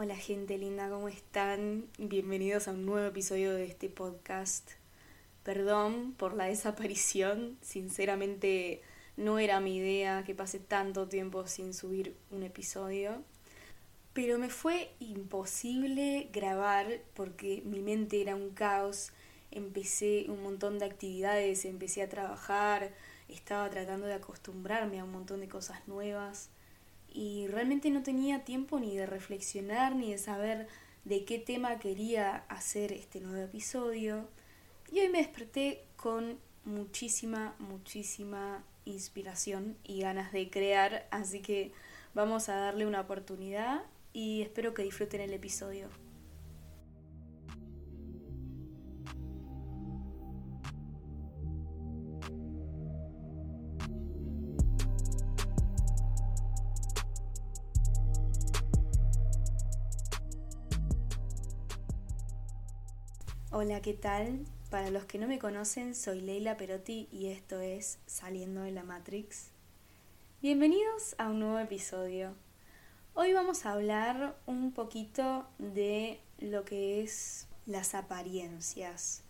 Hola gente linda, ¿cómo están? Bienvenidos a un nuevo episodio de este podcast. Perdón por la desaparición, sinceramente no era mi idea que pase tanto tiempo sin subir un episodio, pero me fue imposible grabar porque mi mente era un caos, empecé un montón de actividades, empecé a trabajar, estaba tratando de acostumbrarme a un montón de cosas nuevas y realmente no tenía tiempo ni de reflexionar ni de saber de qué tema quería hacer este nuevo episodio. Y hoy me desperté con muchísima, muchísima inspiración y ganas de crear, así que vamos a darle una oportunidad y espero que disfruten el episodio. ¿Qué tal? Para los que no me conocen, soy Leila Perotti y esto es Saliendo de la Matrix. Bienvenidos a un nuevo episodio. Hoy vamos a hablar un poquito de lo que es las apariencias.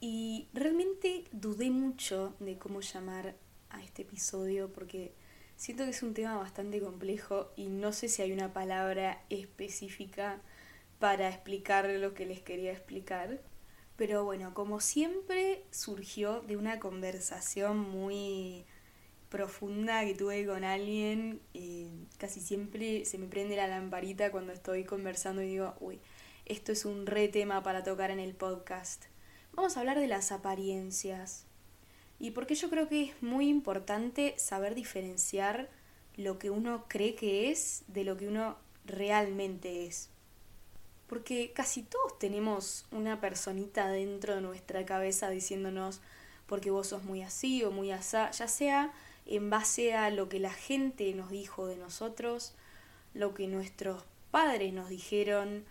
Y realmente dudé mucho de cómo llamar a este episodio porque siento que es un tema bastante complejo y no sé si hay una palabra específica para explicar lo que les quería explicar. Pero bueno, como siempre surgió de una conversación muy profunda que tuve con alguien, eh, casi siempre se me prende la lamparita cuando estoy conversando y digo, uy, esto es un re tema para tocar en el podcast. Vamos a hablar de las apariencias. Y porque yo creo que es muy importante saber diferenciar lo que uno cree que es de lo que uno realmente es. Porque casi todos tenemos una personita dentro de nuestra cabeza diciéndonos porque vos sos muy así o muy asá, ya sea en base a lo que la gente nos dijo de nosotros, lo que nuestros padres nos dijeron,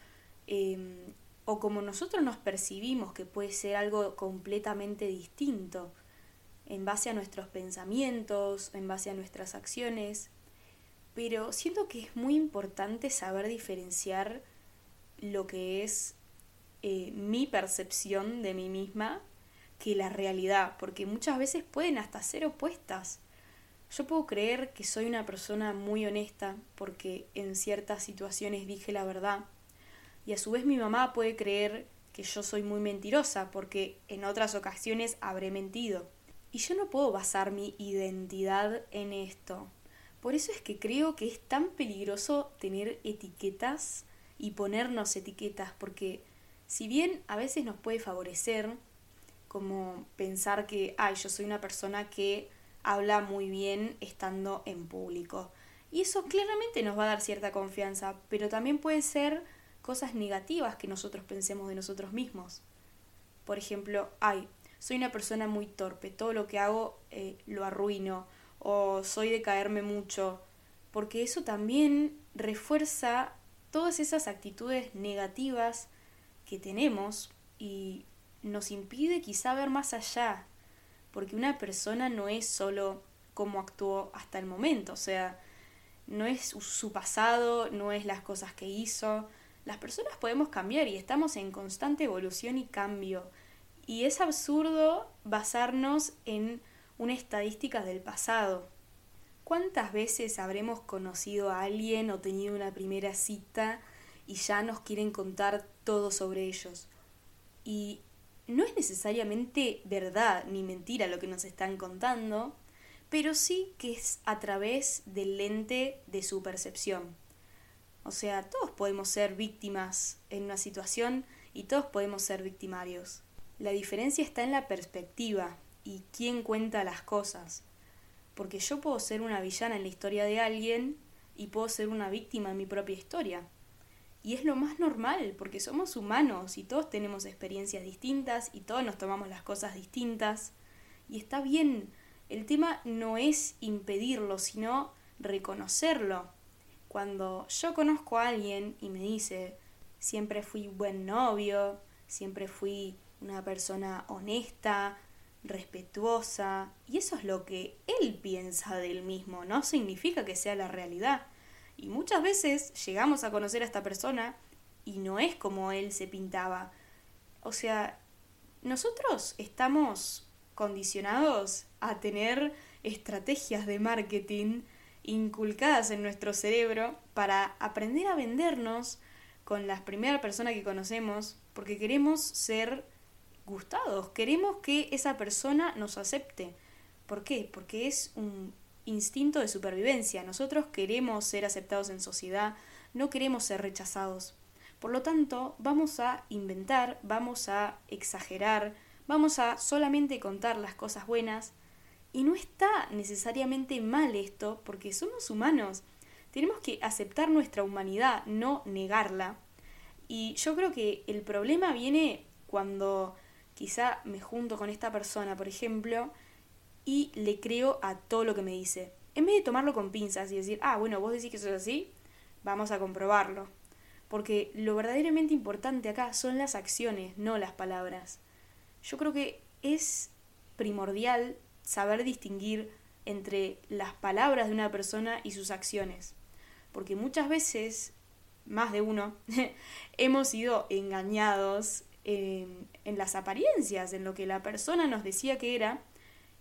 em, o como nosotros nos percibimos que puede ser algo completamente distinto, en base a nuestros pensamientos, en base a nuestras acciones. Pero siento que es muy importante saber diferenciar lo que es eh, mi percepción de mí misma que la realidad, porque muchas veces pueden hasta ser opuestas. Yo puedo creer que soy una persona muy honesta porque en ciertas situaciones dije la verdad, y a su vez mi mamá puede creer que yo soy muy mentirosa porque en otras ocasiones habré mentido. Y yo no puedo basar mi identidad en esto. Por eso es que creo que es tan peligroso tener etiquetas y ponernos etiquetas, porque si bien a veces nos puede favorecer, como pensar que, ay, yo soy una persona que habla muy bien estando en público. Y eso claramente nos va a dar cierta confianza, pero también puede ser cosas negativas que nosotros pensemos de nosotros mismos. Por ejemplo, ay, soy una persona muy torpe, todo lo que hago eh, lo arruino, o soy de caerme mucho, porque eso también refuerza todas esas actitudes negativas que tenemos y nos impide quizá ver más allá, porque una persona no es solo cómo actuó hasta el momento, o sea, no es su pasado, no es las cosas que hizo. Las personas podemos cambiar y estamos en constante evolución y cambio. Y es absurdo basarnos en una estadística del pasado. ¿Cuántas veces habremos conocido a alguien o tenido una primera cita y ya nos quieren contar todo sobre ellos? Y no es necesariamente verdad ni mentira lo que nos están contando, pero sí que es a través del lente de su percepción. O sea, todos podemos ser víctimas en una situación y todos podemos ser victimarios. La diferencia está en la perspectiva y quién cuenta las cosas porque yo puedo ser una villana en la historia de alguien y puedo ser una víctima en mi propia historia. Y es lo más normal, porque somos humanos y todos tenemos experiencias distintas y todos nos tomamos las cosas distintas. Y está bien, el tema no es impedirlo, sino reconocerlo. Cuando yo conozco a alguien y me dice, siempre fui buen novio, siempre fui una persona honesta, respetuosa, y eso es lo que él piensa del mismo, no significa que sea la realidad. Y muchas veces llegamos a conocer a esta persona y no es como él se pintaba. O sea, nosotros estamos condicionados a tener estrategias de marketing inculcadas en nuestro cerebro para aprender a vendernos con la primera persona que conocemos porque queremos ser gustados, queremos que esa persona nos acepte. ¿Por qué? Porque es un instinto de supervivencia. Nosotros queremos ser aceptados en sociedad, no queremos ser rechazados. Por lo tanto, vamos a inventar, vamos a exagerar, vamos a solamente contar las cosas buenas. Y no está necesariamente mal esto, porque somos humanos. Tenemos que aceptar nuestra humanidad, no negarla. Y yo creo que el problema viene cuando quizá me junto con esta persona, por ejemplo, y le creo a todo lo que me dice. En vez de tomarlo con pinzas y decir, ah, bueno, vos decís que eso es así, vamos a comprobarlo. Porque lo verdaderamente importante acá son las acciones, no las palabras. Yo creo que es primordial saber distinguir entre las palabras de una persona y sus acciones. Porque muchas veces, más de uno, hemos sido engañados en, las apariencias, en lo que la persona nos decía que era,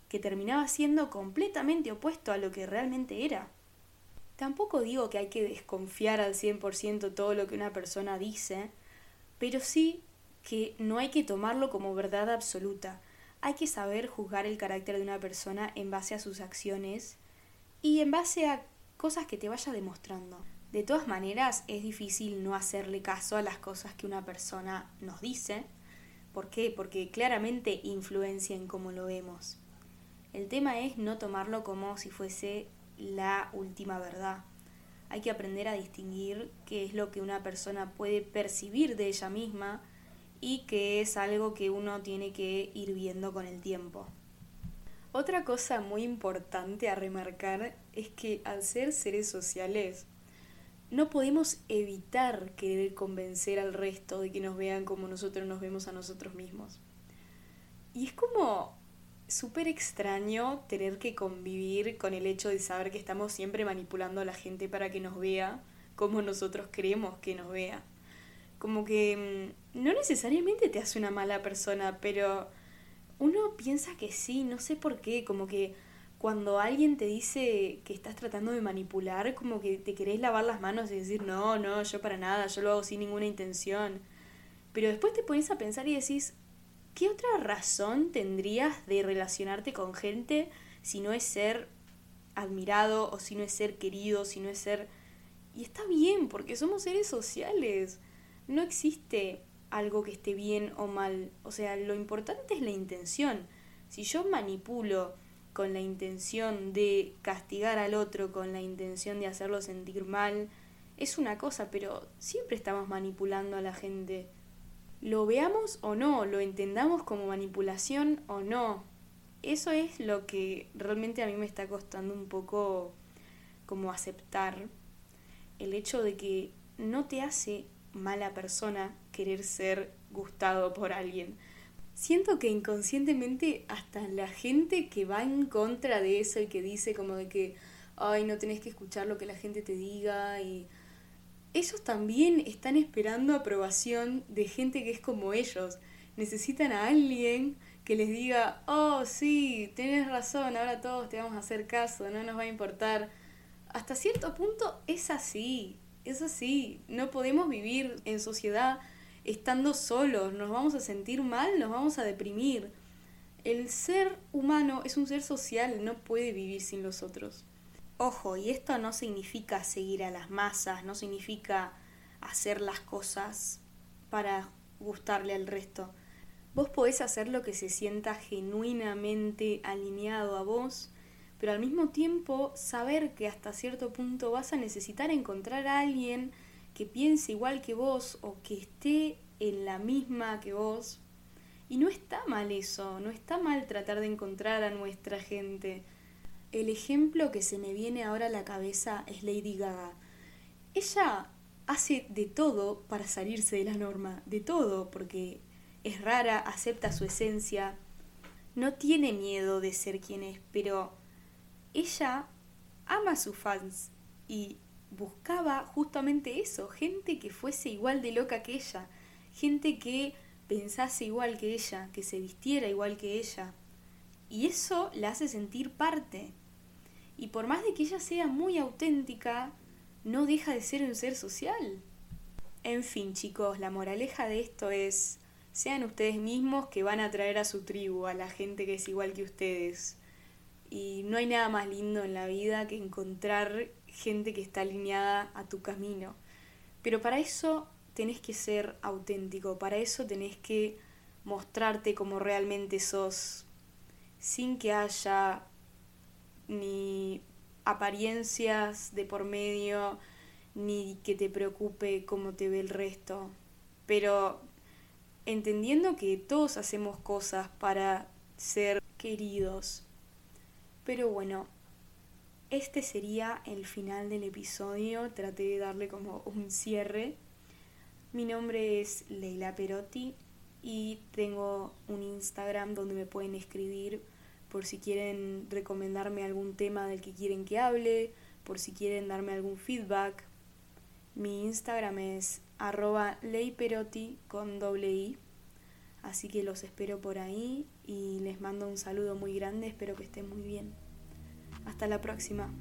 que terminaba siendo completamente opuesto a lo que realmente era. Tampoco digo que hay que desconfiar al 100% todo lo que una persona dice, pero sí que no hay que tomarlo como verdad absoluta. Hay que saber juzgar el carácter de una persona en base a sus acciones y en base a cosas que te vaya demostrando. De todas maneras, es difícil no hacerle caso a las cosas que una persona nos dice. ¿Por qué? Porque claramente influencia en cómo lo vemos. El tema es no tomarlo como si fuese la última verdad. Hay que aprender a distinguir qué es lo que una persona puede percibir de ella misma y qué es algo que uno tiene que ir viendo con el tiempo. Otra cosa muy importante a remarcar es que al ser seres sociales no podemos evitar querer convencer al resto de que nos vean como nosotros nos vemos a nosotros mismos. Y es como súper extraño tener que convivir con el hecho de saber que estamos siempre manipulando a la gente para que nos vea como nosotros queremos que nos vea. Como que mm, no necesariamente te hace una mala persona, pero uno piensa que sí, no sé por qué, como que cuando alguien te dice que estás tratando de manipular, como que te querés lavar las manos y decir, no, no, yo para nada, yo lo hago sin ninguna intención. Pero después te pones a pensar y decís, ¿qué otra razón tendrías de relacionarte con gente si no es ser admirado o si no es ser querido, si no es ser... Y está bien, porque somos seres sociales. No existe algo que esté bien o mal. O sea, lo importante es la intención. Si yo manipulo con la intención de castigar al otro, con la intención de hacerlo sentir mal, es una cosa, pero siempre estamos manipulando a la gente lo veamos o no, lo entendamos como manipulación o no. Eso es lo que realmente a mí me está costando un poco como aceptar el hecho de que no te hace mala persona querer ser gustado por alguien. Siento que inconscientemente hasta la gente que va en contra de eso y que dice como de que, ay, no tenés que escuchar lo que la gente te diga y ellos también están esperando aprobación de gente que es como ellos. Necesitan a alguien que les diga, oh sí, tienes razón, ahora todos te vamos a hacer caso, no nos va a importar. Hasta cierto punto es así, es así. No podemos vivir en sociedad estando solos, nos vamos a sentir mal, nos vamos a deprimir. El ser humano es un ser social, no puede vivir sin los otros. Ojo, y esto no significa seguir a las masas, no significa hacer las cosas para gustarle al resto. Vos podés hacer lo que se sienta genuinamente alineado a vos, pero al mismo tiempo saber que hasta cierto punto vas a necesitar encontrar a alguien que piense igual que vos o que esté en la misma que vos. Y no está mal eso, no está mal tratar de encontrar a nuestra gente. El ejemplo que se me viene ahora a la cabeza es Lady Gaga. Ella hace de todo para salirse de la norma, de todo, porque es rara, acepta su esencia, no tiene miedo de ser quien es, pero ella ama a sus fans y buscaba justamente eso, gente que fuese igual de loca que ella, gente que pensase igual que ella, que se vistiera igual que ella. Y eso la hace sentir parte. Y por más de que ella sea muy auténtica, no deja de ser un ser social. En fin, chicos, la moraleja de esto es, sean ustedes mismos que van a traer a su tribu, a la gente que es igual que ustedes. Y no hay nada más lindo en la vida que encontrar gente que está alineada a tu camino. Pero para eso tenés que ser auténtico, para eso tenés que mostrarte como realmente sos, sin que haya ni apariencias de por medio, ni que te preocupe cómo te ve el resto. Pero entendiendo que todos hacemos cosas para ser queridos. Pero bueno, este sería el final del episodio. Traté de darle como un cierre. Mi nombre es Leila Perotti y tengo un Instagram donde me pueden escribir por si quieren recomendarme algún tema del que quieren que hable, por si quieren darme algún feedback. Mi Instagram es arroba leiperotti con doble i. Así que los espero por ahí y les mando un saludo muy grande, espero que estén muy bien. Hasta la próxima.